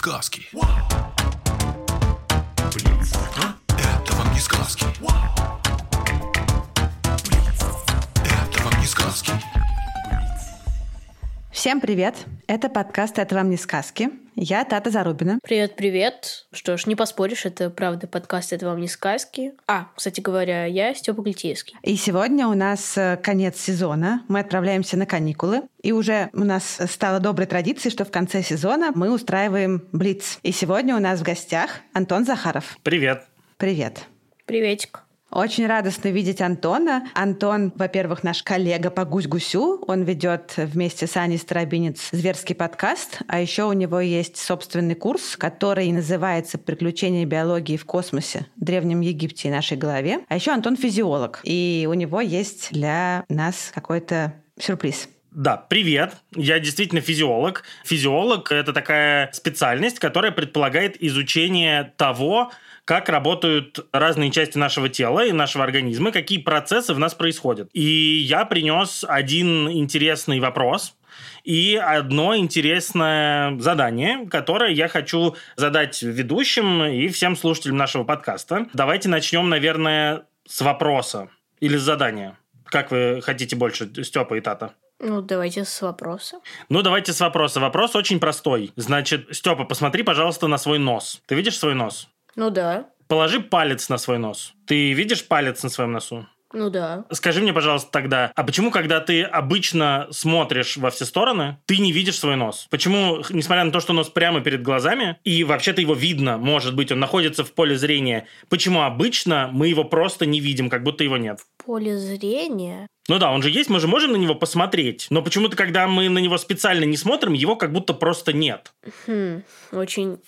сказки. Это вам не сказки. Это вам не сказки. Всем привет! Это подкаст «Это вам не сказки». Я Тата Зарубина. Привет-привет. Что ж, не поспоришь, это правда подкаст «Это вам не сказки». А, кстати говоря, я Степа Гультейский. И сегодня у нас э, конец сезона. Мы отправляемся на каникулы. И уже у нас стало доброй традицией, что в конце сезона мы устраиваем Блиц. И сегодня у нас в гостях Антон Захаров. Привет. Привет. Приветик. Очень радостно видеть Антона. Антон, во-первых, наш коллега по гусь-гусю. Он ведет вместе с Аней Старобинец зверский подкаст. А еще у него есть собственный курс, который называется «Приключения биологии в космосе, Древнем Египте и нашей голове». А еще Антон физиолог. И у него есть для нас какой-то сюрприз. Да, привет. Я действительно физиолог. Физиолог – это такая специальность, которая предполагает изучение того, как работают разные части нашего тела и нашего организма, какие процессы в нас происходят. И я принес один интересный вопрос, и одно интересное задание, которое я хочу задать ведущим и всем слушателям нашего подкаста. Давайте начнем, наверное, с вопроса или с задания. Как вы хотите больше, Степа и Тата? Ну, давайте с вопроса. Ну, давайте с вопроса. Вопрос очень простой. Значит, Степа, посмотри, пожалуйста, на свой нос. Ты видишь свой нос? Ну да. Положи палец на свой нос. Ты видишь палец на своем носу? Ну да. Скажи мне, пожалуйста, тогда, а почему, когда ты обычно смотришь во все стороны, ты не видишь свой нос? Почему, несмотря на то, что нос прямо перед глазами, и вообще-то его видно, может быть, он находится в поле зрения, почему обычно мы его просто не видим, как будто его нет? В поле зрения? Ну да, он же есть, мы же можем на него посмотреть. Но почему-то, когда мы на него специально не смотрим, его как будто просто нет. Хм, очень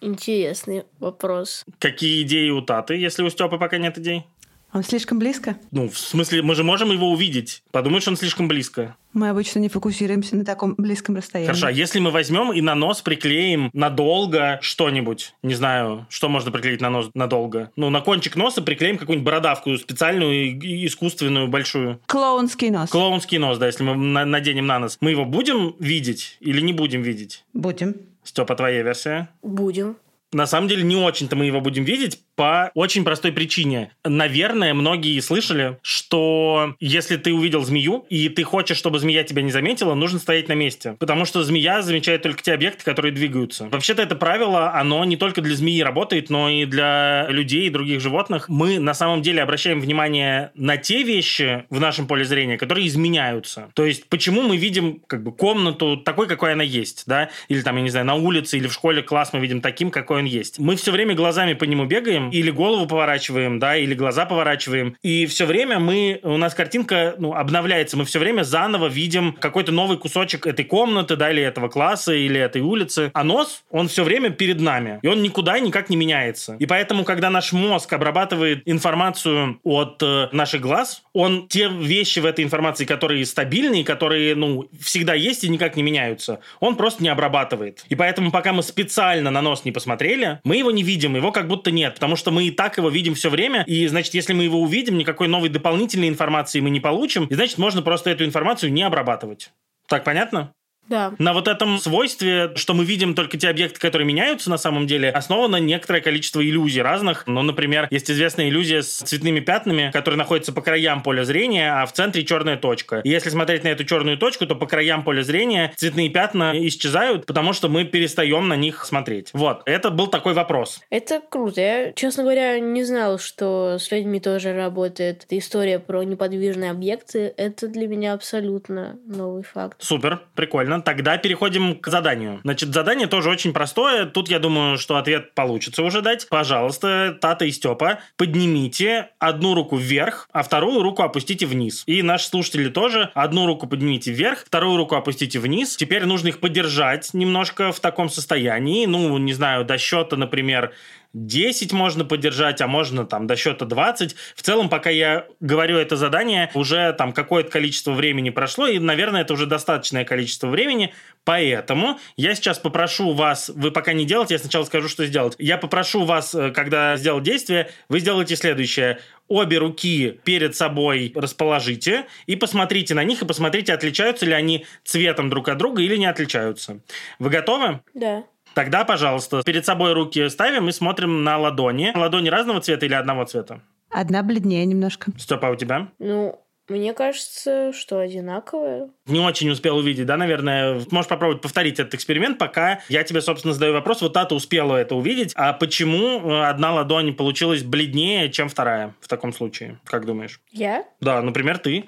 интересный вопрос. Какие идеи у Таты, если у Степы пока нет идей? Он слишком близко? Ну, в смысле, мы же можем его увидеть. Подумаешь, он слишком близко. Мы обычно не фокусируемся на таком близком расстоянии. Хорошо, а если мы возьмем и на нос приклеим надолго что-нибудь, не знаю, что можно приклеить на нос надолго, ну, на кончик носа приклеим какую-нибудь бородавку специальную, искусственную, большую. Клоунский нос. Клоунский нос, да, если мы наденем на нос. Мы его будем видеть или не будем видеть? Будем. Степа, твоя версия? Будем. На самом деле не очень-то мы его будем видеть по очень простой причине. Наверное, многие слышали, что если ты увидел змею, и ты хочешь, чтобы змея тебя не заметила, нужно стоять на месте. Потому что змея замечает только те объекты, которые двигаются. Вообще-то это правило, оно не только для змеи работает, но и для людей и других животных. Мы на самом деле обращаем внимание на те вещи в нашем поле зрения, которые изменяются. То есть, почему мы видим как бы комнату такой, какой она есть, да? Или там, я не знаю, на улице или в школе класс мы видим таким, какой он есть. Мы все время глазами по нему бегаем, или голову поворачиваем, да, или глаза поворачиваем. И все время мы, у нас картинка ну, обновляется. Мы все время заново видим какой-то новый кусочек этой комнаты, да, или этого класса, или этой улицы. А нос, он все время перед нами. И он никуда никак не меняется. И поэтому, когда наш мозг обрабатывает информацию от э, наших глаз, он те вещи в этой информации, которые стабильные, которые, ну, всегда есть и никак не меняются, он просто не обрабатывает. И поэтому, пока мы специально на нос не посмотрели, мы его не видим, его как будто нет, потому что мы и так его видим все время, и, значит, если мы его увидим, никакой новой дополнительной информации мы не получим, и, значит, можно просто эту информацию не обрабатывать. Так понятно? Да. На вот этом свойстве, что мы видим только те объекты, которые меняются на самом деле, основано некоторое количество иллюзий разных. Ну, например, есть известная иллюзия с цветными пятнами, которые находятся по краям поля зрения, а в центре черная точка. И если смотреть на эту черную точку, то по краям поля зрения цветные пятна исчезают, потому что мы перестаем на них смотреть. Вот, это был такой вопрос. Это круто. Я, честно говоря, не знал, что с людьми тоже работает эта история про неподвижные объекты. Это для меня абсолютно новый факт. Супер, прикольно. Тогда переходим к заданию. Значит, задание тоже очень простое. Тут, я думаю, что ответ получится уже дать. Пожалуйста, Тата и Степа, поднимите одну руку вверх, а вторую руку опустите вниз. И наши слушатели тоже. Одну руку поднимите вверх, вторую руку опустите вниз. Теперь нужно их поддержать немножко в таком состоянии. Ну, не знаю, до счета, например, 10 можно поддержать, а можно там до счета 20. В целом, пока я говорю это задание, уже там какое-то количество времени прошло, и, наверное, это уже достаточное количество времени, поэтому я сейчас попрошу вас, вы пока не делайте, я сначала скажу, что сделать. Я попрошу вас, э, когда сделать действие, вы сделаете следующее обе руки перед собой расположите и посмотрите на них и посмотрите, отличаются ли они цветом друг от друга или не отличаются. Вы готовы? Да. Тогда, пожалуйста, перед собой руки ставим и смотрим на ладони. Ладони разного цвета или одного цвета? Одна бледнее немножко. Степа, а у тебя? Ну, мне кажется, что одинаковые. Не очень успел увидеть, да, наверное? Можешь попробовать повторить этот эксперимент, пока я тебе, собственно, задаю вопрос. Вот Тата успела это увидеть. А почему э, одна ладонь получилась бледнее, чем вторая в таком случае? Как думаешь? Я? Да, например, ты.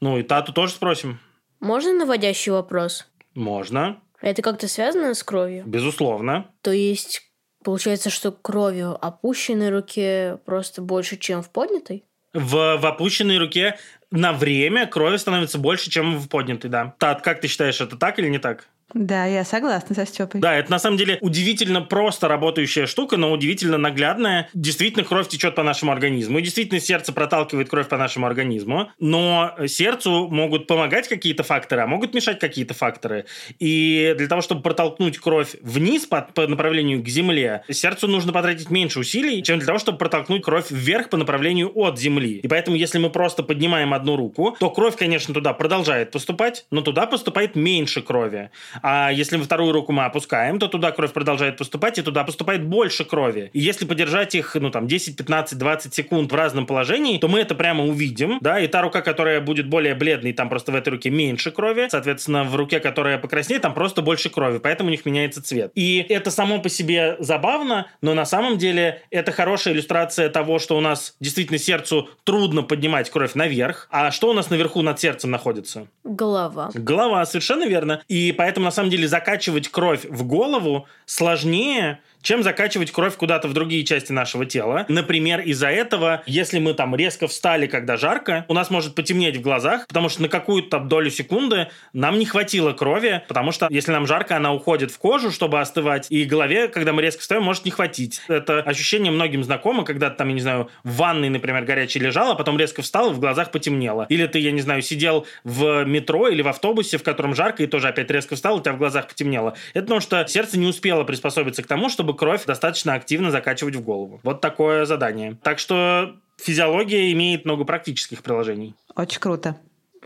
Ну и Тату тоже спросим. Можно наводящий вопрос? Можно, Это как-то связано с кровью? безусловно. То есть, получается, что кровью опущенной руке просто больше, чем в поднятой? В, в опущенной руке на время крови становится больше, чем в поднятой, да. Тат, как ты считаешь, это так или не так? Да, я согласна со Степой. Да, это на самом деле удивительно просто работающая штука, но удивительно наглядная. Действительно, кровь течет по нашему организму. И действительно, сердце проталкивает кровь по нашему организму. Но сердцу могут помогать какие-то факторы, а могут мешать какие-то факторы. И для того, чтобы протолкнуть кровь вниз по, по направлению к земле, сердцу нужно потратить меньше усилий, чем для того, чтобы протолкнуть кровь вверх по направлению от земли. И поэтому, если мы просто поднимаем одну руку, то кровь, конечно, туда продолжает поступать, но туда поступает меньше крови. А если мы вторую руку мы опускаем, то туда кровь продолжает поступать, и туда поступает больше крови. И если подержать их, ну, там, 10, 15, 20 секунд в разном положении, то мы это прямо увидим, да, и та рука, которая будет более бледной, там просто в этой руке меньше крови, соответственно, в руке, которая покраснеет, там просто больше крови, поэтому у них меняется цвет. И это само по себе забавно, но на самом деле это хорошая иллюстрация того, что у нас действительно сердцу трудно поднимать кровь наверх, а что у нас наверху над сердцем находится? Голова. Голова, совершенно верно. И поэтому, на самом деле, закачивать кровь в голову сложнее, чем закачивать кровь куда-то в другие части нашего тела. Например, из-за этого, если мы там резко встали, когда жарко, у нас может потемнеть в глазах, потому что на какую-то долю секунды нам не хватило крови, потому что если нам жарко, она уходит в кожу, чтобы остывать, и голове, когда мы резко встаем, может не хватить. Это ощущение многим знакомо, когда там, я не знаю, в ванной, например, горячей лежал, потом резко встал, и в глазах потемнело. Или ты, я не знаю, сидел в метро или в автобусе, в котором жарко, и тоже опять резко встал, у тебя в глазах потемнело. Это потому что сердце не успело приспособиться к тому, чтобы кровь достаточно активно закачивать в голову. Вот такое задание. Так что физиология имеет много практических приложений. Очень круто.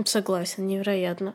Согласен, невероятно.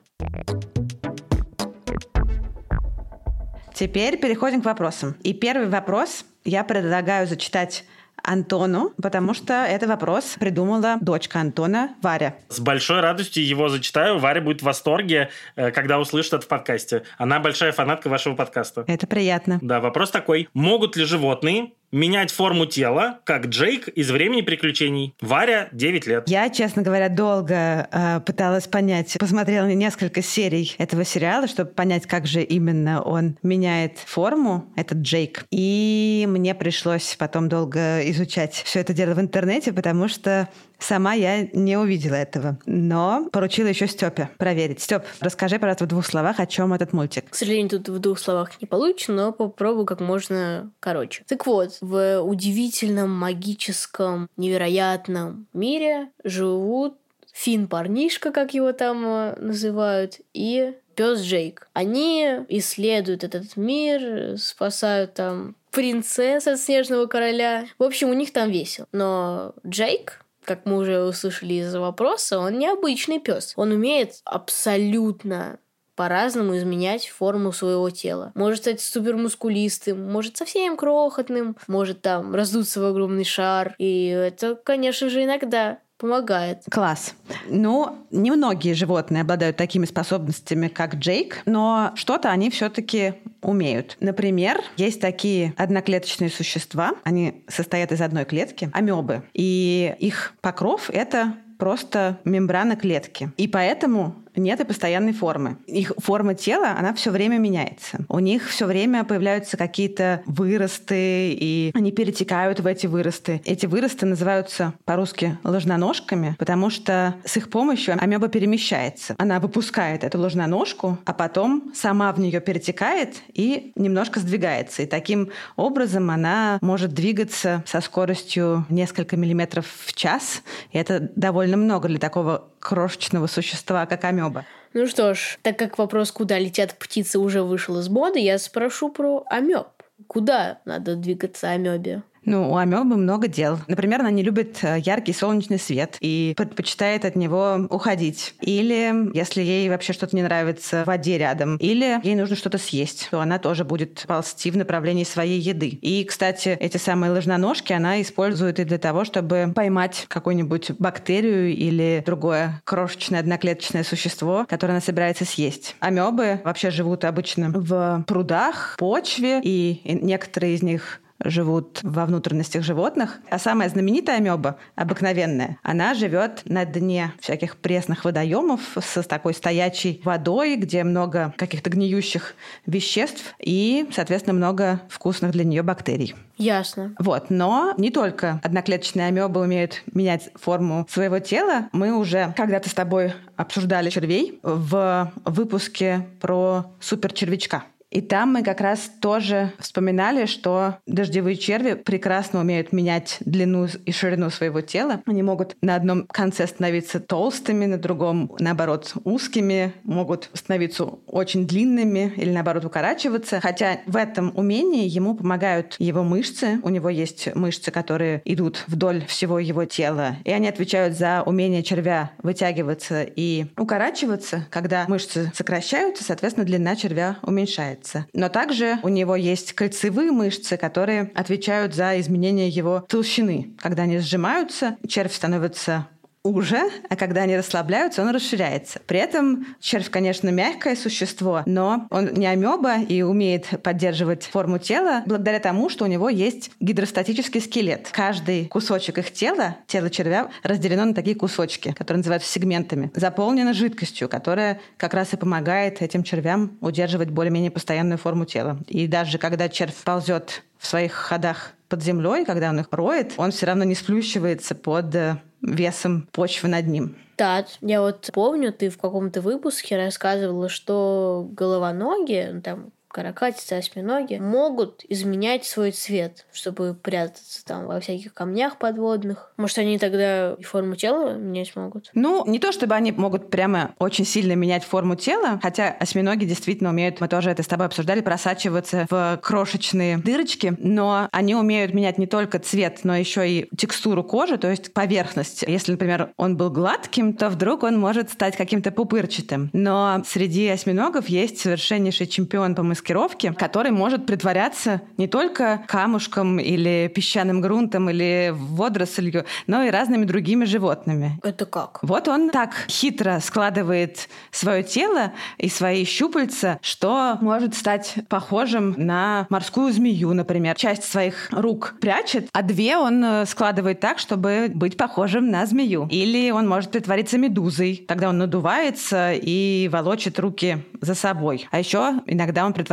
Теперь переходим к вопросам. И первый вопрос я предлагаю зачитать Антону, потому что это вопрос придумала дочка Антона, Варя. С большой радостью его зачитаю. Варя будет в восторге, э, когда услышит это в подкасте. Она большая фанатка вашего подкаста. Это приятно. Да, вопрос такой. Могут ли животные менять форму тела, как Джейк из «Времени приключений»? Варя, 9 лет. Я, честно говоря, долго э, пыталась понять, посмотрела несколько серий этого сериала, чтобы понять, как же именно он меняет форму, этот Джейк. И мне пришлось потом долго изучать все это дело в интернете, потому что сама я не увидела этого. Но поручила еще Степе проверить. Степ, расскажи, пожалуйста, в двух словах, о чем этот мультик. К сожалению, тут в двух словах не получится, но попробую как можно короче. Так вот, в удивительном, магическом, невероятном мире живут Фин-парнишка, как его там э, называют, и пес Джейк. Они исследуют этот мир, спасают там принцесс от Снежного Короля. В общем, у них там весело. Но Джейк, как мы уже услышали из вопроса, он необычный пес. Он умеет абсолютно по-разному изменять форму своего тела. Может стать супермускулистым, может совсем крохотным, может там раздуться в огромный шар. И это, конечно же, иногда помогает. Класс. Ну, немногие животные обладают такими способностями, как Джейк, но что-то они все-таки умеют. Например, есть такие одноклеточные существа, они состоят из одной клетки, амебы, и их покров — это просто мембрана клетки. И поэтому нет и постоянной формы. Их форма тела, она все время меняется. У них все время появляются какие-то выросты, и они перетекают в эти выросты. Эти выросты называются по-русски ложноножками, потому что с их помощью амеба перемещается. Она выпускает эту ложноножку, а потом сама в нее перетекает и немножко сдвигается. И таким образом она может двигаться со скоростью несколько миллиметров в час. И это довольно много для такого крошечного существа, как амеба. Ну что ж, так как вопрос, куда летят птицы, уже вышел из моды, я спрошу про амеб. Куда надо двигаться амебе? Ну, у амебы много дел. Например, она не любит э, яркий солнечный свет и предпочитает от него уходить. Или если ей вообще что-то не нравится в воде рядом, или ей нужно что-то съесть, то она тоже будет ползти в направлении своей еды. И, кстати, эти самые ложноножки она использует и для того, чтобы поймать какую-нибудь бактерию или другое крошечное одноклеточное существо, которое она собирается съесть. Амебы вообще живут обычно в прудах, почве, и некоторые из них живут во внутренностях животных. А самая знаменитая амеба, обыкновенная, она живет на дне всяких пресных водоемов с такой стоячей водой, где много каких-то гниющих веществ и, соответственно, много вкусных для нее бактерий. Ясно. Вот, но не только одноклеточные амебы умеют менять форму своего тела. Мы уже когда-то с тобой обсуждали червей в выпуске про суперчервячка. И там мы как раз тоже вспоминали, что дождевые черви прекрасно умеют менять длину и ширину своего тела. Они могут на одном конце становиться толстыми, на другом, наоборот, узкими, могут становиться очень длинными или, наоборот, укорачиваться. Хотя в этом умении ему помогают его мышцы. У него есть мышцы, которые идут вдоль всего его тела. И они отвечают за умение червя вытягиваться и укорачиваться. Когда мышцы сокращаются, соответственно, длина червя уменьшается меняется. Но также у него есть кольцевые мышцы, которые отвечают за изменение его толщины. Когда они сжимаются, червь становится уже, а когда они расслабляются, он расширяется. При этом червь, конечно, мягкое существо, но он не амеба и умеет поддерживать форму тела благодаря тому, что у него есть гидростатический скелет. Каждый кусочек их тела, тело червя, разделено на такие кусочки, которые называются сегментами, заполнено жидкостью, которая как раз и помогает этим червям удерживать более-менее постоянную форму тела. И даже когда червь ползет в своих ходах под землей, когда он их роет, он все равно не сплющивается под э, весом почвы над ним. Да, я вот помню, ты в каком-то выпуске рассказывала, что головоногие, ну, там, каракатицы, осьминоги могут изменять свой цвет, чтобы прятаться там во всяких камнях подводных. Может, они тогда и форму тела менять могут? Ну, не то чтобы они могут прямо очень сильно менять форму тела, хотя осьминоги действительно умеют, мы тоже это с тобой обсуждали, просачиваться в крошечные дырочки, но они умеют менять не только цвет, но еще и текстуру кожи, то есть поверхность. Если, например, он был гладким, то вдруг он может стать каким-то пупырчатым. Но среди осьминогов есть совершеннейший чемпион по маскировке маскировки, который может притворяться не только камушком или песчаным грунтом или водорослью, но и разными другими животными. Это как? Вот он так хитро складывает свое тело и свои щупальца, что может стать похожим на морскую змею, например. Часть своих рук прячет, а две он э, складывает так, чтобы быть похожим на змею. Или он может притвориться медузой. Тогда он надувается и волочит руки за собой. А еще иногда он притворяется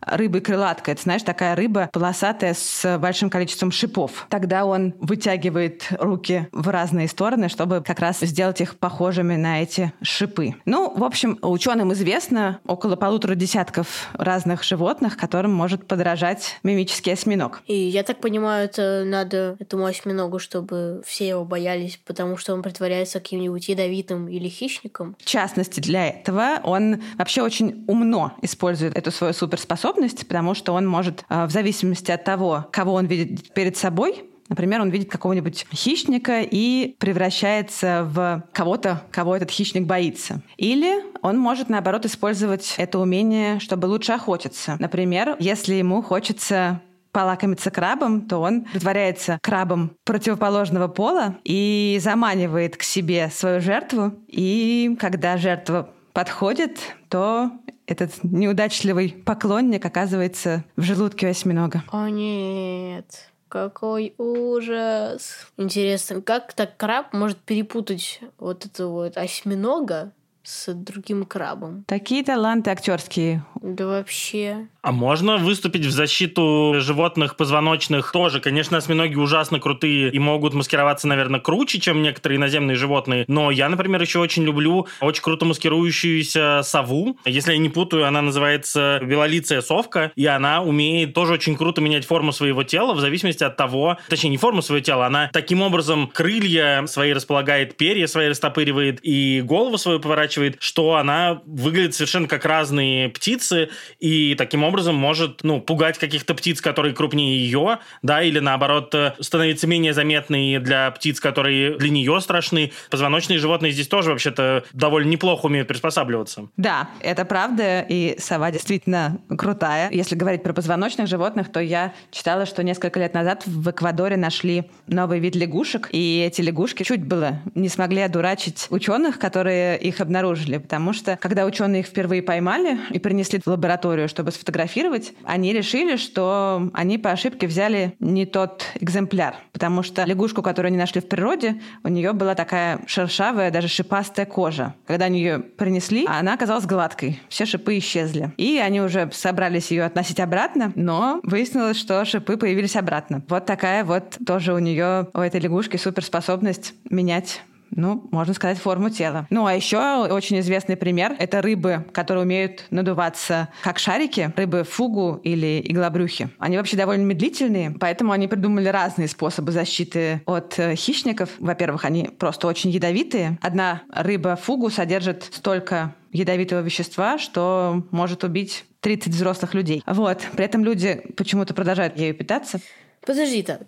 рыбой-крылаткой. Это, знаешь, такая рыба полосатая с большим количеством шипов. Тогда он вытягивает руки в разные стороны, чтобы как раз сделать их похожими на эти шипы. Ну, в общем, ученым известно около полутора десятков разных животных, которым может подражать мимический осьминог. И я так понимаю, это надо этому осьминогу, чтобы все его боялись, потому что он притворяется каким-нибудь ядовитым или хищником. В частности, для этого он вообще очень умно использует эту свою суперспособность, потому что он может, э, в зависимости от того, кого он видит перед собой, Например, он видит какого-нибудь хищника и превращается в кого-то, кого этот хищник боится. Или он может, наоборот, использовать это умение, чтобы лучше охотиться. Например, если ему хочется полакомиться крабом, то он притворяется крабом противоположного пола и заманивает к себе свою жертву. И когда жертва подходит, то этот неудачливый поклонник оказывается в желудке осьминога. О нет, какой ужас. Интересно, как так краб может перепутать вот этого вот осьминога с другим крабом? Такие таланты актерские. Да вообще. А можно выступить в защиту животных позвоночных тоже? Конечно, осьминоги ужасно крутые и могут маскироваться, наверное, круче, чем некоторые наземные животные. Но я, например, еще очень люблю очень круто маскирующуюся сову. Если я не путаю, она называется белолицая совка, и она умеет тоже очень круто менять форму своего тела в зависимости от того, точнее, не форму своего тела, она таким образом крылья свои располагает, перья свои растопыривает и голову свою поворачивает, что она выглядит совершенно как разные птицы, границы и таким образом может, ну, пугать каких-то птиц, которые крупнее ее, да, или наоборот э, становиться менее заметной для птиц, которые для нее страшны. Позвоночные животные здесь тоже вообще-то довольно неплохо умеют приспосабливаться. Да, это правда, и сова действительно крутая. Если говорить про позвоночных животных, то я читала, что несколько лет назад в Эквадоре нашли новый вид лягушек, и эти лягушки чуть было не смогли одурачить ученых, которые их обнаружили, потому что когда ученые их впервые поймали и принесли в лабораторию, чтобы сфотографировать, они решили, что они по ошибке взяли не тот экземпляр, потому что лягушку, которую они нашли в природе, у нее была такая шершавая, даже шипастая кожа. Когда они ее принесли, она оказалась гладкой, все шипы исчезли. И они уже собрались ее относить обратно, но выяснилось, что шипы появились обратно. Вот такая вот тоже у нее, у этой лягушки суперспособность менять ну, можно сказать, форму тела. Ну, а еще очень известный пример — это рыбы, которые умеют надуваться как шарики, рыбы фугу или иглобрюхи. Они вообще довольно медлительные, поэтому они придумали разные способы защиты от э, хищников. Во-первых, они просто очень ядовитые. Одна рыба фугу содержит столько ядовитого вещества, что может убить 30 взрослых людей. Вот. При этом люди почему-то продолжают ею питаться. Подожди так.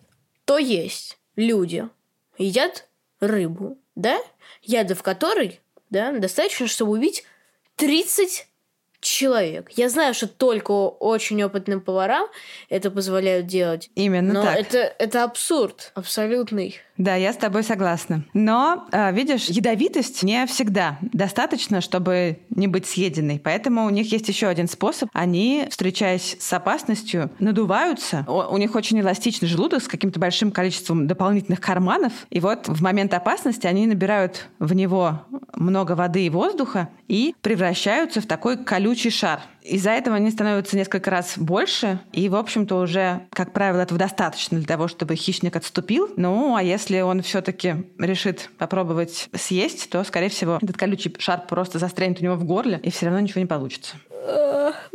То есть люди едят рыбу, да, ядов которой, да, достаточно, чтобы убить 30 человек. Я знаю, что только очень опытным поварам это позволяют делать. Именно но так. это, это абсурд абсолютный. Да, я с тобой согласна. Но, э, видишь, ядовитость не всегда достаточно, чтобы не быть съеденной. Поэтому у них есть еще один способ. Они, встречаясь с опасностью, надуваются. У них очень эластичный желудок с каким-то большим количеством дополнительных карманов. И вот в момент опасности они набирают в него много воды и воздуха и превращаются в такой колючий шар. Из-за этого они становятся несколько раз больше, и, в общем-то, уже, как правило, этого достаточно для того, чтобы хищник отступил. Ну, а если он все-таки решит попробовать съесть, то, скорее всего, этот колючий шар просто застрянет у него в горле, и все равно ничего не получится.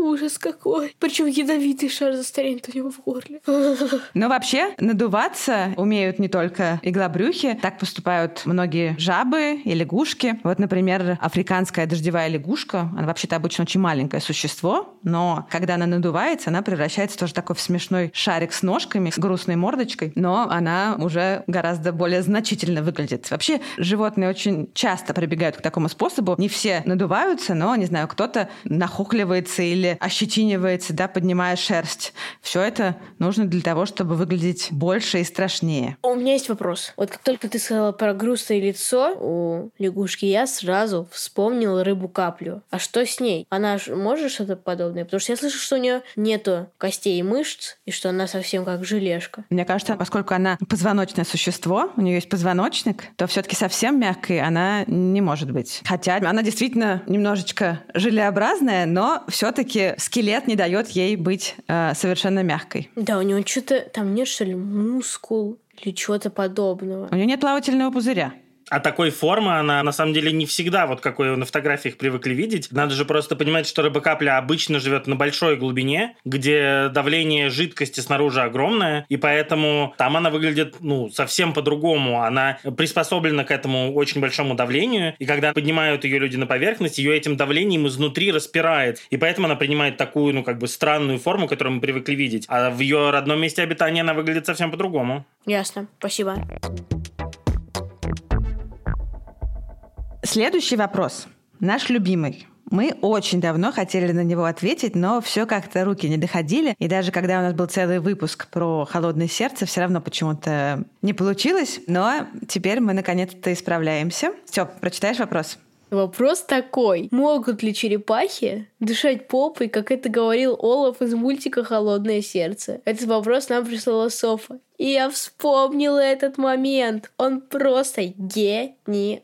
Ужас какой. Причем ядовитый шар застрянет у него в горле. Но вообще надуваться умеют не только иглобрюхи. Так поступают многие жабы и лягушки. Вот, например, африканская дождевая лягушка. Она вообще-то обычно очень маленькое существо, но когда она надувается, она превращается тоже такой в смешной шарик с ножками, с грустной мордочкой, но она уже гораздо более значительно выглядит. Вообще животные очень часто прибегают к такому способу. Не все надуваются, но, не знаю, кто-то нахохливается или ощетинивается, да, поднимая шерсть. Все это нужно для того, чтобы выглядеть больше и страшнее. У меня есть вопрос. Вот как только ты сказала про грустное лицо у лягушки, я сразу вспомнила рыбу-каплю. А что с ней? Она может что-то подобное? Потому что я слышу, что у нее нету костей и мышц, и что она совсем как желешка. Мне кажется, поскольку она позвоночное существо, у нее есть позвоночник, то все-таки совсем мягкой она не может быть. Хотя она действительно немножечко желеобразная, но все-таки скелет не дает ей быть э, совершенно мягкой. Да, у него что-то там нет, что ли, мускул или чего-то подобного. У нее нет плавательного пузыря. А такой формы она на самом деле не всегда, вот какой на фотографиях привыкли видеть. Надо же просто понимать, что рыба-капля обычно живет на большой глубине, где давление жидкости снаружи огромное, и поэтому там она выглядит, ну, совсем по-другому. Она приспособлена к этому очень большому давлению, и когда поднимают ее люди на поверхность, ее этим давлением изнутри распирает. И поэтому она принимает такую, ну, как бы странную форму, которую мы привыкли видеть. А в ее родном месте обитания она выглядит совсем по-другому. Ясно, спасибо. Следующий вопрос. Наш любимый. Мы очень давно хотели на него ответить, но все как-то руки не доходили. И даже когда у нас был целый выпуск про холодное сердце, все равно почему-то не получилось. Но теперь мы наконец-то исправляемся. Степ, прочитаешь вопрос? Вопрос такой. Могут ли черепахи дышать попой, как это говорил Олаф из мультика «Холодное сердце»? Этот вопрос нам прислала Софа. И я вспомнила этот момент. Он просто гениальный.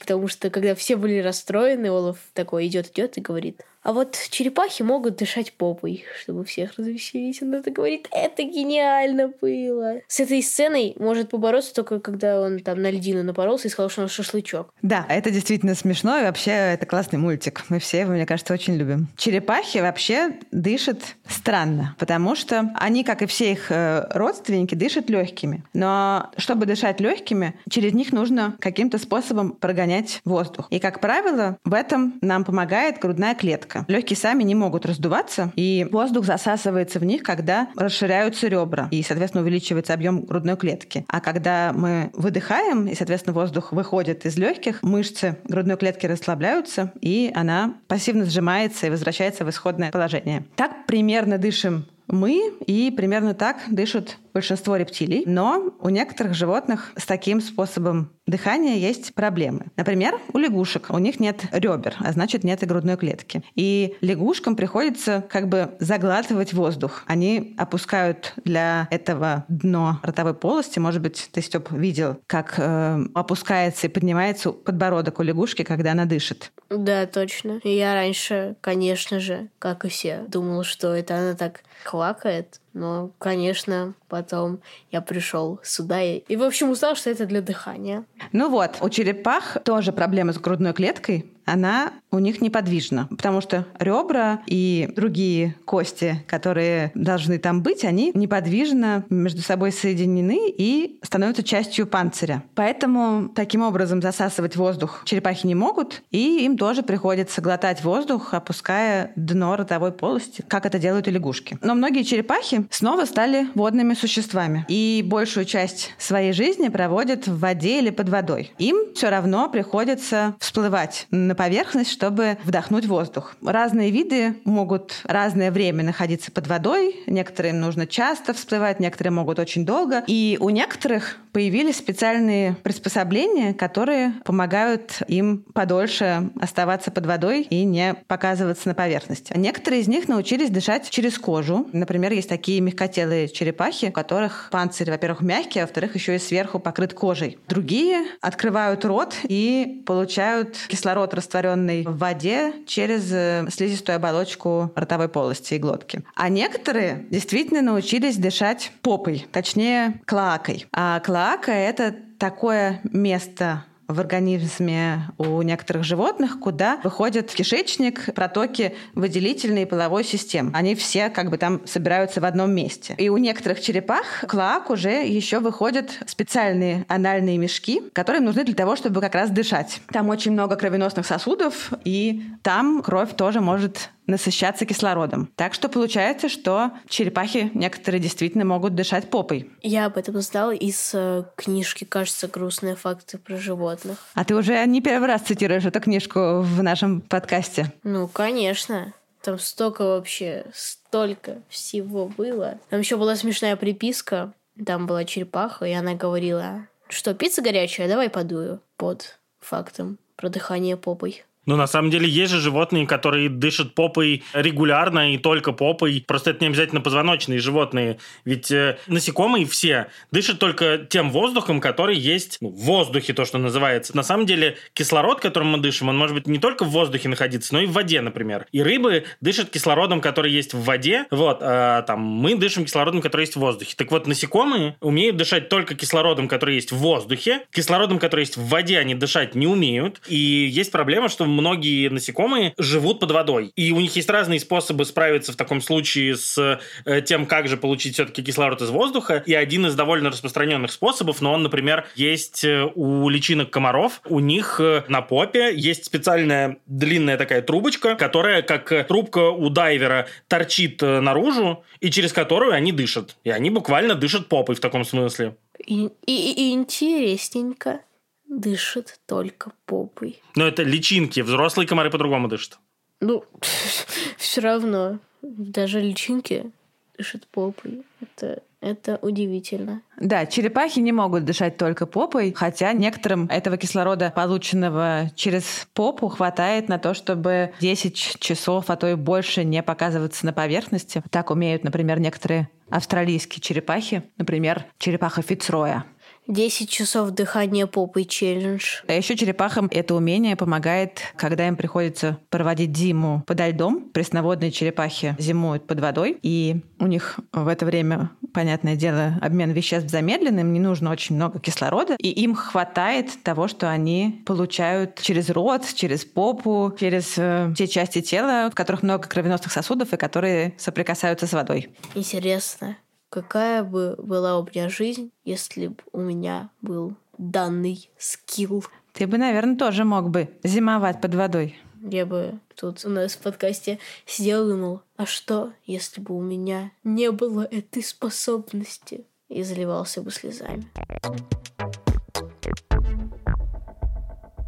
Потому что, когда все были расстроены, Олаф такой идет, идет и говорит, а вот черепахи могут дышать попой, чтобы всех развеселить. Он это говорит, это гениально было. С этой сценой может побороться только когда он там на льдину напоролся и сказал, что он шашлычок. Да, это действительно смешно, и вообще это классный мультик. Мы все его, мне кажется, очень любим. Черепахи вообще дышат странно, потому что они, как и все их э, родственники дышат легкими. Но чтобы дышать легкими, через них нужно каким-то способом прогонять воздух. И, как правило, в этом нам помогает грудная клетка. Легкие сами не могут раздуваться, и воздух засасывается в них, когда расширяются ребра, и, соответственно, увеличивается объем грудной клетки. А когда мы выдыхаем, и, соответственно, воздух выходит из легких, мышцы грудной клетки расслабляются, и она пассивно сжимается и возвращается в исходное положение. Так примерно дышим мы, и примерно так дышат большинство рептилий, но у некоторых животных с таким способом дыхания есть проблемы. Например, у лягушек. У них нет ребер, а значит нет и грудной клетки. И лягушкам приходится как бы заглатывать воздух. Они опускают для этого дно ротовой полости. Может быть, ты, Степ, видел, как э, опускается и поднимается подбородок у лягушки, когда она дышит. Да, точно. Я раньше, конечно же, как и все, думал, что это она так квакает, но, конечно, потом я пришел сюда и, и, в общем, узнал, что это для дыхания. Ну вот, у черепах тоже проблемы с грудной клеткой она у них неподвижна, потому что ребра и другие кости, которые должны там быть, они неподвижно между собой соединены и становятся частью панциря. Поэтому таким образом засасывать воздух черепахи не могут, и им тоже приходится глотать воздух, опуская дно ротовой полости, как это делают и лягушки. Но многие черепахи снова стали водными существами и большую часть своей жизни проводят в воде или под водой. Им все равно приходится всплывать на поверхность, чтобы вдохнуть воздух. Разные виды могут разное время находиться под водой. Некоторым нужно часто всплывать, некоторые могут очень долго. И у некоторых появились специальные приспособления, которые помогают им подольше оставаться под водой и не показываться на поверхности. Некоторые из них научились дышать через кожу. Например, есть такие мягкотелые черепахи, у которых панцирь, во-первых, мягкий, а во-вторых, еще и сверху покрыт кожей. Другие открывают рот и получают кислород, растворенный в воде через э, слизистую оболочку ротовой полости и глотки. А некоторые действительно научились дышать попой, точнее клоакой. А клоака — это такое место в организме у некоторых животных, куда выходят в кишечник протоки выделительной и половой системы. Они все как бы там собираются в одном месте. И у некоторых черепах клоак уже еще выходят специальные анальные мешки, которые нужны для того, чтобы как раз дышать. Там очень много кровеносных сосудов, и там кровь тоже может насыщаться кислородом. Так что получается, что черепахи некоторые действительно могут дышать попой. Я об этом знала из э, книжки, кажется, «Грустные факты про животных». А ты уже не первый раз цитируешь эту книжку в нашем подкасте. Ну, конечно. Там столько вообще, столько всего было. Там еще была смешная приписка. Там была черепаха, и она говорила, что пицца горячая, давай подую под фактом про дыхание попой. Ну, на самом деле, есть же животные, которые дышат попой регулярно и только попой. Просто это не обязательно позвоночные животные. Ведь э, насекомые все дышат только тем воздухом, который есть ну, в воздухе, то, что называется. На самом деле, кислород, которым мы дышим, он может быть не только в воздухе находиться, но и в воде, например. И рыбы дышат кислородом, который есть в воде. Вот, а там мы дышим кислородом, который есть в воздухе. Так вот, насекомые умеют дышать только кислородом, который есть в воздухе. Кислородом, который есть в воде, они дышать не умеют. И есть проблема, что многие насекомые живут под водой. И у них есть разные способы справиться в таком случае с э, тем, как же получить все-таки кислород из воздуха. И один из довольно распространенных способов, но он, например, есть э, у личинок комаров. У них э, на попе есть специальная длинная такая трубочка, которая, как трубка у дайвера, торчит наружу, и через которую они дышат. И они буквально дышат попой в таком смысле. И, и, и интересненько дышит только попой. Но это личинки, взрослые комары по-другому дышат. Ну, все равно. Даже личинки дышат попой. Это, это удивительно. Да, черепахи не могут дышать только попой, хотя некоторым этого кислорода, полученного через попу, хватает на то, чтобы 10 часов, а то и больше не показываться на поверхности. Так умеют, например, некоторые австралийские черепахи, например, черепаха Фицроя. 10 часов дыхания попой челлендж. А еще черепахам это умение помогает, когда им приходится проводить зиму подо льдом. Пресноводные черепахи зимуют под водой, и у них в это время, понятное дело, обмен веществ замедленный, им не нужно очень много кислорода, и им хватает того, что они получают через рот, через попу, через э, те части тела, в которых много кровеносных сосудов и которые соприкасаются с водой. Интересно. Какая бы была у меня жизнь, если бы у меня был данный скилл. Ты бы, наверное, тоже мог бы зимовать под водой. Я бы тут у нас в подкасте сидел и думал, а что, если бы у меня не было этой способности? И заливался бы слезами.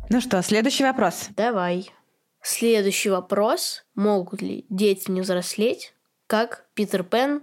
Ну что, следующий вопрос. Давай. Следующий вопрос. Могут ли дети не взрослеть, как Питер Пен,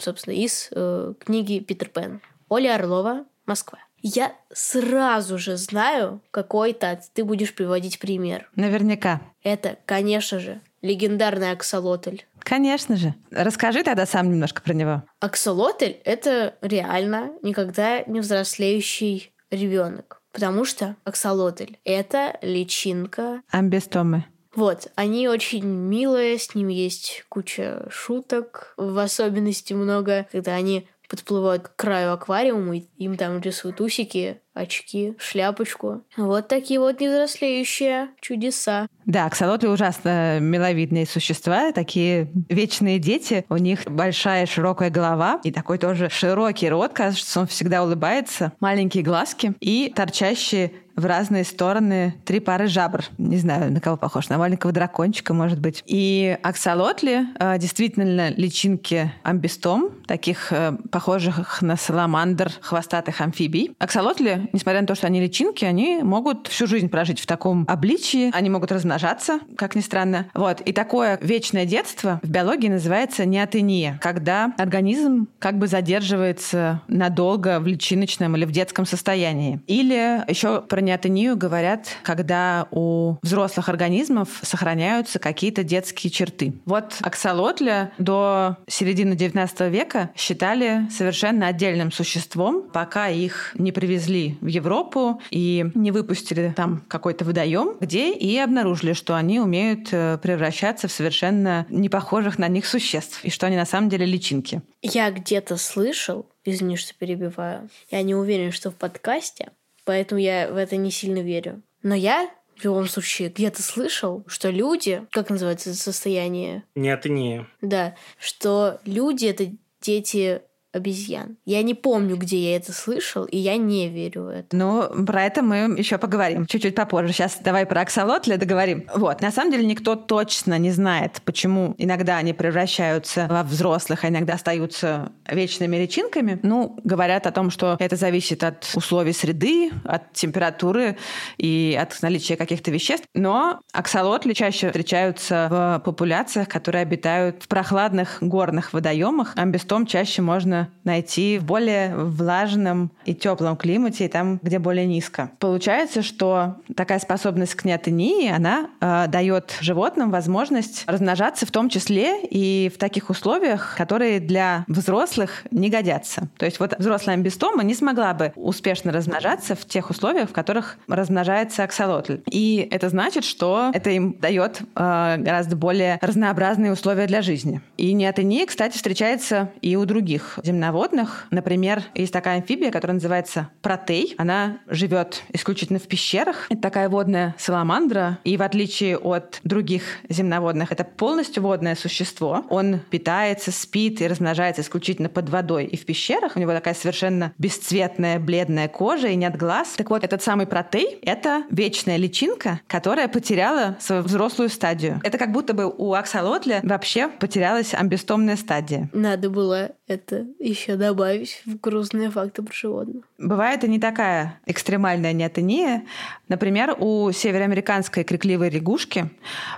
собственно, из э, книги «Питер Пен». Оля Орлова, Москва. Я сразу же знаю, какой то ты будешь приводить пример. Наверняка. Это, конечно же, легендарный аксолотль. Конечно же. Расскажи тогда сам немножко про него. Аксолотль — это реально никогда не взрослеющий ребенок. Потому что аксолотль — это личинка Амбистомы. Вот, они очень милые, с ним есть куча шуток, в особенности много, когда они подплывают к краю аквариума, и им там рисуют усики, очки, шляпочку. Вот такие вот невзрослеющие чудеса. Да, аксолотли ужасно миловидные существа, такие вечные дети. У них большая широкая голова и такой тоже широкий рот, кажется, он всегда улыбается, маленькие глазки и торчащие в разные стороны три пары жабр. Не знаю, на кого похож, на маленького дракончика, может быть. И аксолотли э, действительно личинки амбистом, таких э, похожих на саламандр хвостатых амфибий. Аксолотли, несмотря на то, что они личинки, они могут всю жизнь прожить в таком обличии, они могут размножаться, как ни странно. Вот. И такое вечное детство в биологии называется неотения, когда организм как бы задерживается надолго в личиночном или в детском состоянии. Или еще про неотению говорят, когда у взрослых организмов сохраняются какие-то детские черты. Вот аксолотля до середины 19 века считали совершенно отдельным существом, пока их не привезли в Европу и не выпустили там какой-то водоем, где и обнаружили, что они умеют э, превращаться в совершенно не похожих на них существ, и что они на самом деле личинки. Я где-то слышал, извини, что перебиваю, я не уверен, что в подкасте, поэтому я в это не сильно верю. Но я в любом случае где-то слышал, что люди, как называется это состояние, Нет, и не. да, что люди это дети обезьян. Я не помню, где я это слышал, и я не верю в это. Ну, про это мы еще поговорим чуть-чуть попозже. Сейчас давай про аксолотля договорим. Вот, на самом деле никто точно не знает, почему иногда они превращаются во взрослых, а иногда остаются вечными личинками. Ну, говорят о том, что это зависит от условий среды, от температуры и от наличия каких-то веществ. Но аксолотли чаще встречаются в популяциях, которые обитают в прохладных горных водоемах. Амбистом чаще можно найти в более влажном и теплом климате, и там, где более низко. Получается, что такая способность к неотении, она э, дает животным возможность размножаться в том числе и в таких условиях, которые для взрослых не годятся. То есть вот взрослая амбистома не смогла бы успешно размножаться в тех условиях, в которых размножается аксолотль. И это значит, что это им дает э, гораздо более разнообразные условия для жизни. И неотения, кстати, встречается и у других земноводных. Например, есть такая амфибия, которая называется протей. Она живет исключительно в пещерах. Это такая водная саламандра. И в отличие от других земноводных, это полностью водное существо. Он питается, спит и размножается исключительно под водой и в пещерах. У него такая совершенно бесцветная, бледная кожа и нет глаз. Так вот, этот самый протей — это вечная личинка, которая потеряла свою взрослую стадию. Это как будто бы у аксолотля вообще потерялась амбистомная стадия. Надо было это еще добавить в грустные факты про животных. Бывает и не такая экстремальная неотения. Например, у североамериканской крикливой лягушки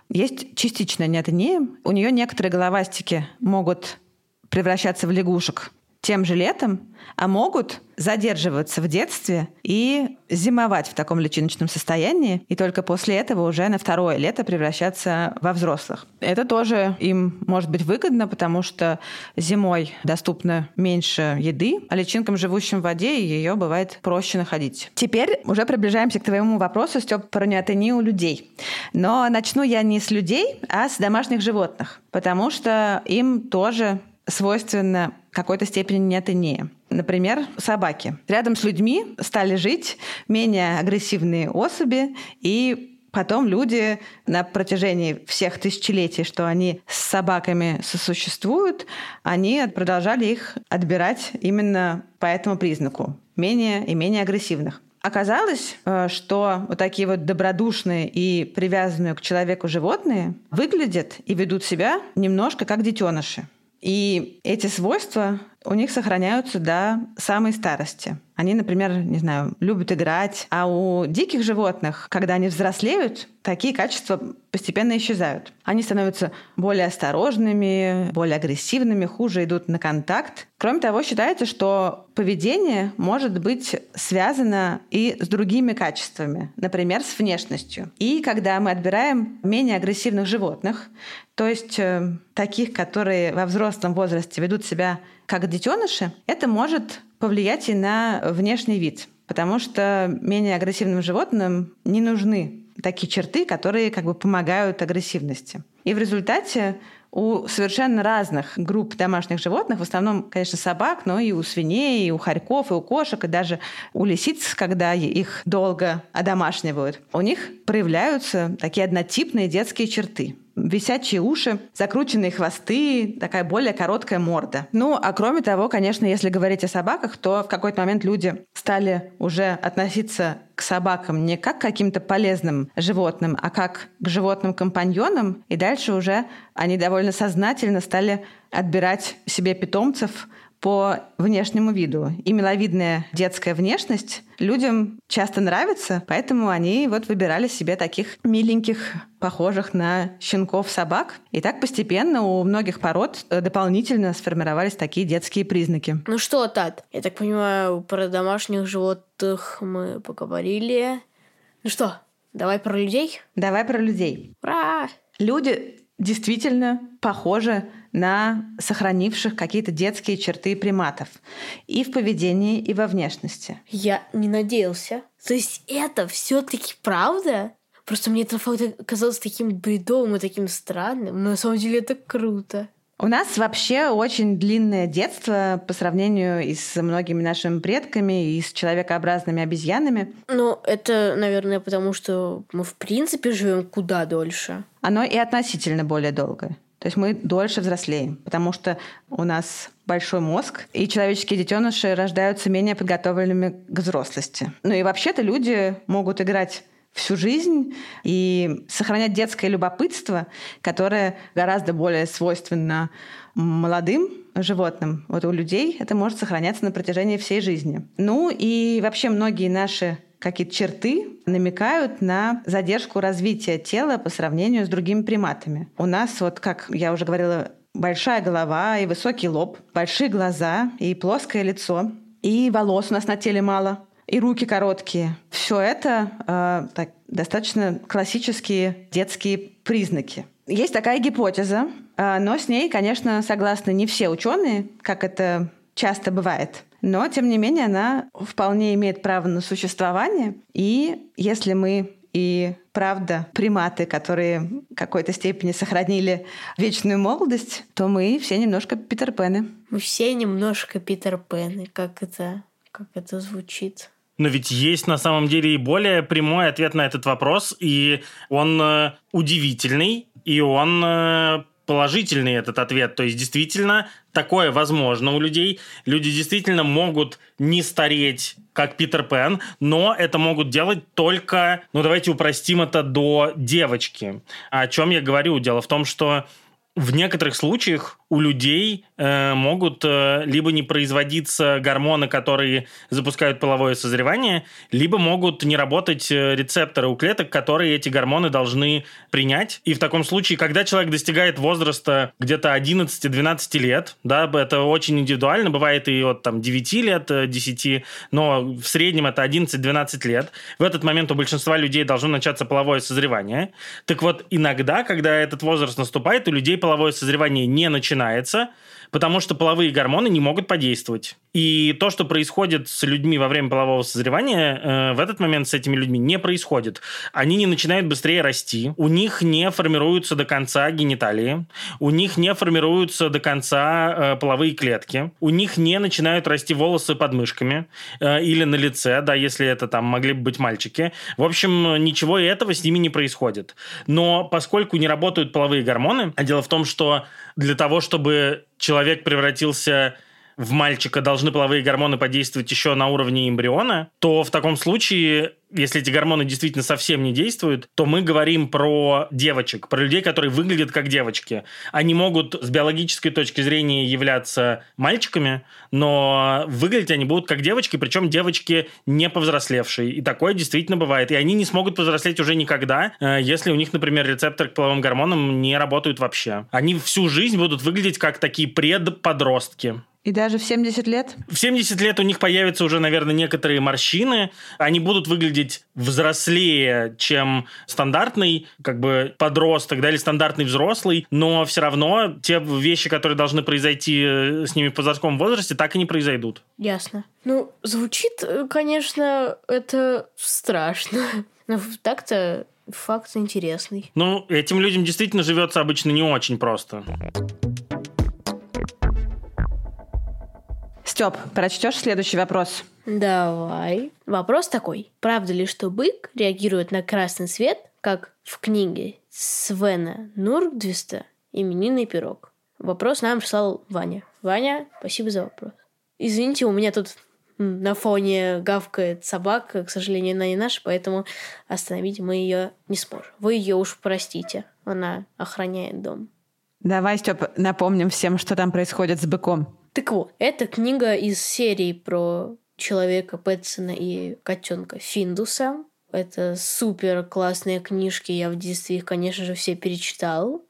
есть частичная неотения. У нее некоторые головастики могут превращаться в лягушек тем же летом, а могут задерживаться в детстве и зимовать в таком личиночном состоянии, и только после этого уже на второе лето превращаться во взрослых. Это тоже им может быть выгодно, потому что зимой доступно меньше еды, а личинкам, живущим в воде, ее бывает проще находить. Теперь уже приближаемся к твоему вопросу, Степ, про неотению у людей. Но начну я не с людей, а с домашних животных, потому что им тоже свойственно какой-то степени неотения. Например, собаки. Рядом с людьми стали жить менее агрессивные особи и Потом люди на протяжении всех тысячелетий, что они с собаками сосуществуют, они продолжали их отбирать именно по этому признаку, менее и менее агрессивных. Оказалось, э, что вот такие вот добродушные и привязанные к человеку животные выглядят и ведут себя немножко как детеныши. И эти свойства у них сохраняются до самой старости. Они, например, не знаю, любят играть, а у диких животных, когда они взрослеют, такие качества постепенно исчезают. Они становятся более осторожными, более агрессивными, хуже идут на контакт. Кроме того, считается, что поведение может быть связано и с другими качествами, например, с внешностью. И когда мы отбираем менее агрессивных животных, то есть э, таких, которые во взрослом возрасте ведут себя как детеныши, это может повлиять и на внешний вид, потому что менее агрессивным животным не нужны такие черты, которые как бы помогают агрессивности. И в результате у совершенно разных групп домашних животных, в основном, конечно, собак, но и у свиней, и у хорьков, и у кошек, и даже у лисиц, когда их долго одомашнивают, у них проявляются такие однотипные детские черты висячие уши, закрученные хвосты, такая более короткая морда. Ну, а кроме того, конечно, если говорить о собаках, то в какой-то момент люди стали уже относиться к собакам не как к каким-то полезным животным, а как к животным-компаньонам. И дальше уже они довольно сознательно стали отбирать себе питомцев по внешнему виду. И миловидная детская внешность людям часто нравится, поэтому они вот выбирали себе таких миленьких, похожих на щенков собак. И так постепенно у многих пород э, дополнительно сформировались такие детские признаки. Ну что, Тат, я так понимаю, про домашних животных мы поговорили. Ну что, давай про людей? Давай про людей. Ура! Люди действительно похожи на сохранивших какие-то детские черты приматов и в поведении, и во внешности. Я не надеялся. То есть это все-таки правда? Просто мне это факт казалось таким бредовым и таким странным, но на самом деле это круто. У нас вообще очень длинное детство по сравнению и с многими нашими предками, и с человекообразными обезьянами. Ну, это, наверное, потому что мы в принципе живем куда дольше. Оно и относительно более долгое. То есть мы дольше взрослеем, потому что у нас большой мозг, и человеческие детеныши рождаются менее подготовленными к взрослости. Ну и вообще-то люди могут играть всю жизнь и сохранять детское любопытство, которое гораздо более свойственно молодым животным. Вот у людей это может сохраняться на протяжении всей жизни. Ну и вообще многие наши какие-то черты намекают на задержку развития тела по сравнению с другими приматами. У нас, вот как я уже говорила, большая голова и высокий лоб, большие глаза и плоское лицо, и волос у нас на теле мало и руки короткие. Все это э, так, достаточно классические детские признаки. Есть такая гипотеза, э, но с ней, конечно, согласны не все ученые, как это часто бывает. Но, тем не менее, она вполне имеет право на существование. И если мы и правда приматы, которые в какой-то степени сохранили вечную молодость, то мы все немножко Питер Пены. Мы все немножко Питер Пены. Как это, как это звучит? Но ведь есть на самом деле и более прямой ответ на этот вопрос, и он э, удивительный, и он э, положительный этот ответ. То есть, действительно, такое возможно у людей. Люди действительно могут не стареть, как Питер Пен, но это могут делать только, ну давайте упростим это до девочки. О чем я говорю? Дело в том, что в некоторых случаях у людей э, могут э, либо не производиться гормоны, которые запускают половое созревание, либо могут не работать э, рецепторы у клеток, которые эти гормоны должны принять. И в таком случае, когда человек достигает возраста где-то 11-12 лет, да, это очень индивидуально, бывает и от там, 9 лет, 10, э, но в среднем это 11-12 лет, в этот момент у большинства людей должно начаться половое созревание. Так вот, иногда, когда этот возраст наступает, у людей половое созревание не начинается, начинается потому что половые гормоны не могут подействовать. И то, что происходит с людьми во время полового созревания, э, в этот момент с этими людьми не происходит. Они не начинают быстрее расти, у них не формируются до конца гениталии, у них не формируются до конца э, половые клетки, у них не начинают расти волосы под мышками э, или на лице, да, если это там могли бы быть мальчики. В общем, ничего этого с ними не происходит. Но поскольку не работают половые гормоны, а дело в том, что для того, чтобы человек превратился в мальчика должны половые гормоны подействовать еще на уровне эмбриона, то в таком случае, если эти гормоны действительно совсем не действуют, то мы говорим про девочек, про людей, которые выглядят как девочки. Они могут с биологической точки зрения являться мальчиками, но выглядеть они будут как девочки, причем девочки не повзрослевшие. И такое действительно бывает. И они не смогут повзрослеть уже никогда, э, если у них, например, рецепторы к половым гормонам не работают вообще. Они всю жизнь будут выглядеть как такие предподростки. И даже в 70 лет? В 70 лет у них появятся уже, наверное, некоторые морщины. Они будут выглядеть взрослее, чем стандартный как бы подросток, да, или стандартный взрослый, но все равно те вещи, которые должны произойти э, с ними в подростковом возрасте, так и не произойдут. Ясно. Ну, звучит, э, конечно, это страшно. Но так-то факт интересный. Ну, этим людям действительно живется обычно не очень просто. Степ, прочтешь следующий вопрос? Давай. Вопрос такой. Правда ли, что бык реагирует на красный свет, как в книге Свена Нургдвиста «Именинный пирог»? Вопрос нам прислал Ваня. Ваня, спасибо за вопрос. Извините, у меня тут на фоне гавкает собака, к сожалению, она не наша, поэтому остановить мы ее не сможем. Вы ее уж простите, она охраняет дом. Давай, Степ, напомним всем, что там происходит с быком. Так вот, это книга из серии про человека Пэтсона и котенка Финдуса. Это супер классные книжки. Я в детстве их, конечно же, все перечитал.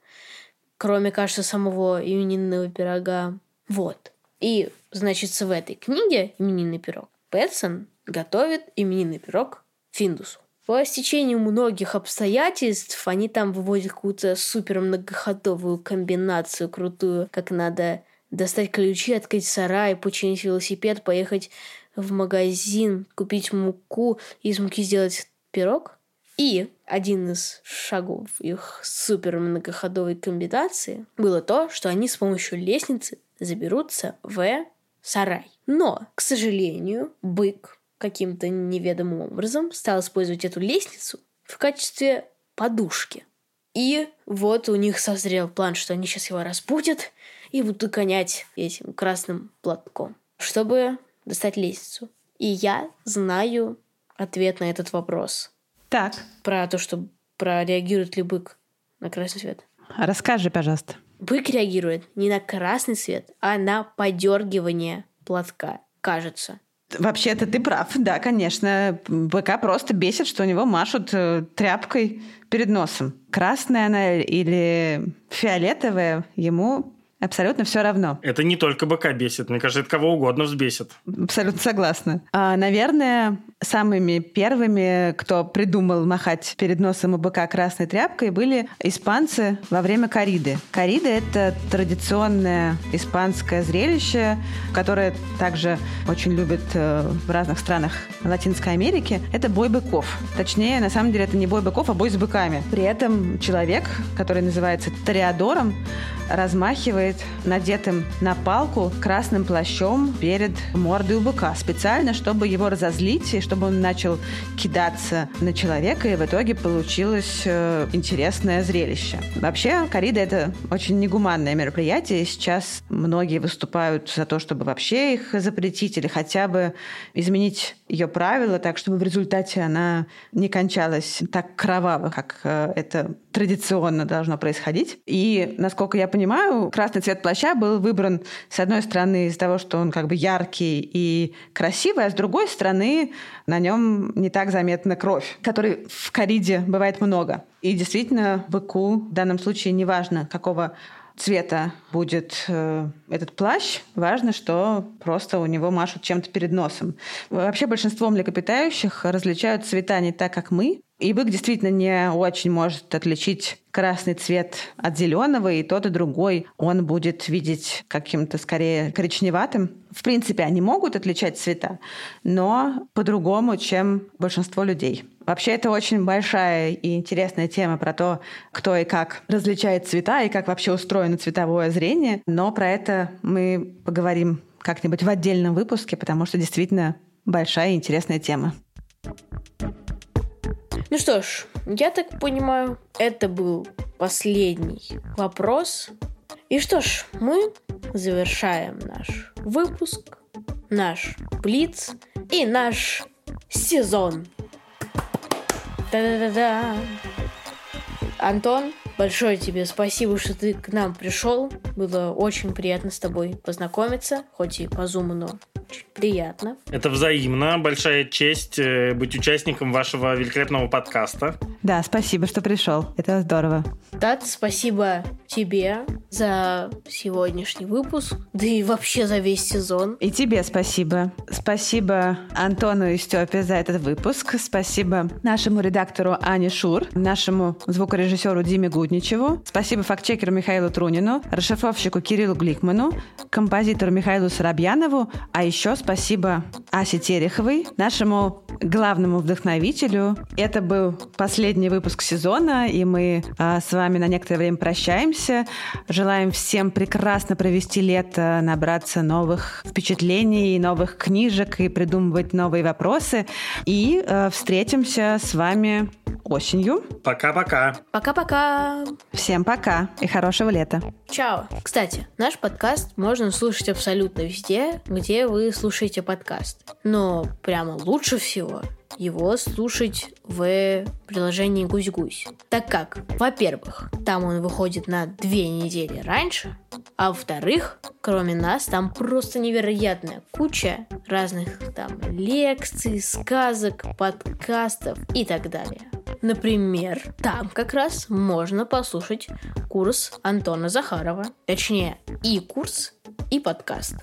Кроме, кажется, самого именинного пирога. Вот. И, значит, в этой книге «Именинный пирог» Пэтсон готовит именинный пирог Финдусу. По стечению многих обстоятельств они там выводят какую-то супер многоходовую комбинацию крутую, как надо достать ключи, открыть сарай, починить велосипед, поехать в магазин, купить муку из муки сделать пирог. И один из шагов их супер многоходовой комбинации было то, что они с помощью лестницы заберутся в сарай. Но, к сожалению, бык каким-то неведомым образом стал использовать эту лестницу в качестве подушки. И вот у них созрел план, что они сейчас его разбудят, и буду гонять этим красным платком, чтобы достать лестницу. И я знаю ответ на этот вопрос. Так. Про то, что прореагирует ли бык на красный свет. Расскажи, пожалуйста. Бык реагирует не на красный свет, а на подергивание платка, кажется. Вообще-то ты прав, да, конечно. Быка просто бесит, что у него машут э, тряпкой перед носом. Красная она или фиолетовая, ему Абсолютно все равно. Это не только быка бесит, мне кажется, это кого угодно взбесит. Абсолютно согласна. А, наверное, самыми первыми, кто придумал махать перед носом у быка красной тряпкой, были испанцы во время кориды. Корида — это традиционное испанское зрелище, которое также очень любят э, в разных странах Латинской Америки. Это бой быков. Точнее, на самом деле, это не бой быков, а бой с быками. При этом человек, который называется Тореадором, размахивает надетым на палку красным плащом перед мордой у быка, специально, чтобы его разозлить и чтобы он начал кидаться на человека, и в итоге получилось э, интересное зрелище. Вообще, корида — это очень негуманное мероприятие, сейчас многие выступают за то, чтобы вообще их запретить или хотя бы изменить ее правила так, чтобы в результате она не кончалась так кроваво, как э, это традиционно должно происходить. И, насколько я понимаю, красный цвет плаща был выбран, с одной стороны, из-за того, что он как бы яркий и красивый, а с другой стороны, на нем не так заметна кровь, которой в кориде бывает много. И действительно, быку в данном случае неважно, какого цвета будет э, этот плащ, важно, что просто у него машут чем-то перед носом. Вообще большинство млекопитающих различают цвета не так, как мы. И бык действительно не очень может отличить красный цвет от зеленого, и тот, и другой он будет видеть каким-то скорее коричневатым. В принципе, они могут отличать цвета, но по-другому, чем большинство людей. Вообще, это очень большая и интересная тема про то, кто и как различает цвета и как вообще устроено цветовое зрение. Но про это мы поговорим как-нибудь в отдельном выпуске, потому что действительно большая и интересная тема. Ну что ж, я так понимаю, это был последний вопрос. И что ж, мы завершаем наш выпуск, наш Блиц и наш сезон. Да-да-да-да. Антон, большое тебе спасибо, что ты к нам пришел. Было очень приятно с тобой познакомиться, хоть и по зуму, но приятно. Это взаимно. Большая честь э, быть участником вашего великолепного подкаста. Да, спасибо, что пришел. Это здорово. Тат, спасибо тебе за сегодняшний выпуск, да и вообще за весь сезон. И тебе спасибо. Спасибо Антону и Степе за этот выпуск. Спасибо нашему редактору Ане Шур, нашему звукорежиссеру Диме Гудничеву. Спасибо фактчекеру Михаилу Трунину, расшифровщику Кириллу Гликману, композитору Михаилу Соробьянову, а еще спасибо Асе Тереховой, нашему главному вдохновителю. Это был последний выпуск сезона, и мы а, с вами на некоторое время прощаемся. Желаем всем прекрасно провести лето, набраться новых впечатлений, новых книжек и придумывать новые вопросы. И а, встретимся с вами осенью. Пока-пока. Пока-пока. Всем пока и хорошего лета. Чао. Кстати, наш подкаст можно слушать абсолютно везде, где вы слушаете подкаст. Но прямо лучше всего его слушать в приложении Гусь-Гусь. Так как, во-первых, там он выходит на две недели раньше, а во-вторых, кроме нас, там просто невероятная куча разных там лекций, сказок, подкастов и так далее. Например, там как раз можно послушать курс Антона Захарова. Точнее, и курс, и подкаст.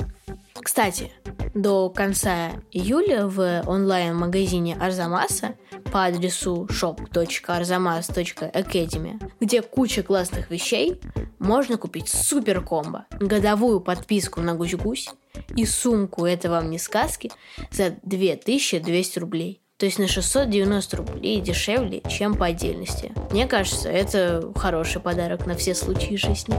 Кстати, до конца июля в онлайн-магазине Арзамаса по адресу shop.arzamas.academy, где куча классных вещей, можно купить супер комбо, годовую подписку на гусь-гусь и сумку «Это вам не сказки» за 2200 рублей. То есть на 690 рублей дешевле, чем по отдельности. Мне кажется, это хороший подарок на все случаи жизни.